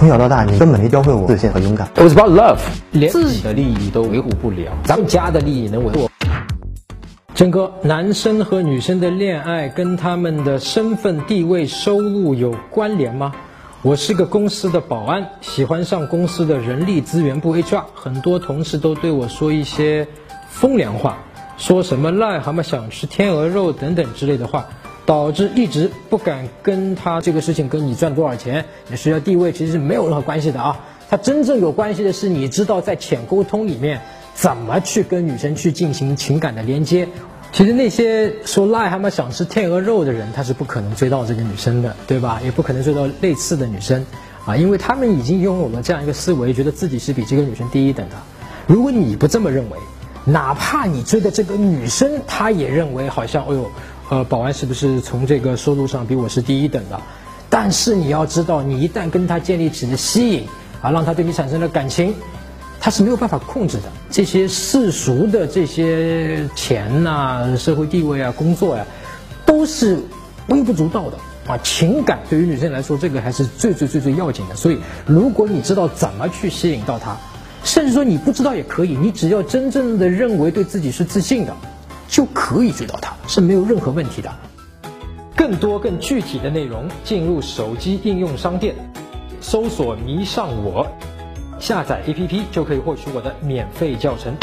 从小到大，你根本没教会我自信和勇敢。It was about love，连自己的利益都维护不了，咱们家的利益能维护？真哥，男生和女生的恋爱跟他们的身份地位、收入有关联吗？我是个公司的保安，喜欢上公司的人力资源部 HR，很多同事都对我说一些风凉话，说什么癞蛤蟆想吃天鹅肉等等之类的话。导致一直不敢跟他这个事情跟你赚多少钱，你社交地位其实是没有任何关系的啊。他真正有关系的是，你知道在浅沟通里面怎么去跟女生去进行情感的连接。其实那些说癞蛤蟆想吃天鹅肉的人，他是不可能追到这个女生的，对吧？也不可能追到类似的女生啊，因为他们已经拥有了这样一个思维，觉得自己是比这个女生低一等的。如果你不这么认为，哪怕你追的这个女生，她也认为好像，哎呦。呃，保安是不是从这个收入上比我是低一等的？但是你要知道，你一旦跟他建立起了吸引，啊，让他对你产生了感情，他是没有办法控制的。这些世俗的这些钱呐、社会地位啊、工作呀，都是微不足道的啊。情感对于女生来说，这个还是最最最最要紧的。所以，如果你知道怎么去吸引到他，甚至说你不知道也可以，你只要真正的认为对自己是自信的。就可以追到他，是没有任何问题的。更多更具体的内容，进入手机应用商店，搜索“迷上我”，下载 APP 就可以获取我的免费教程。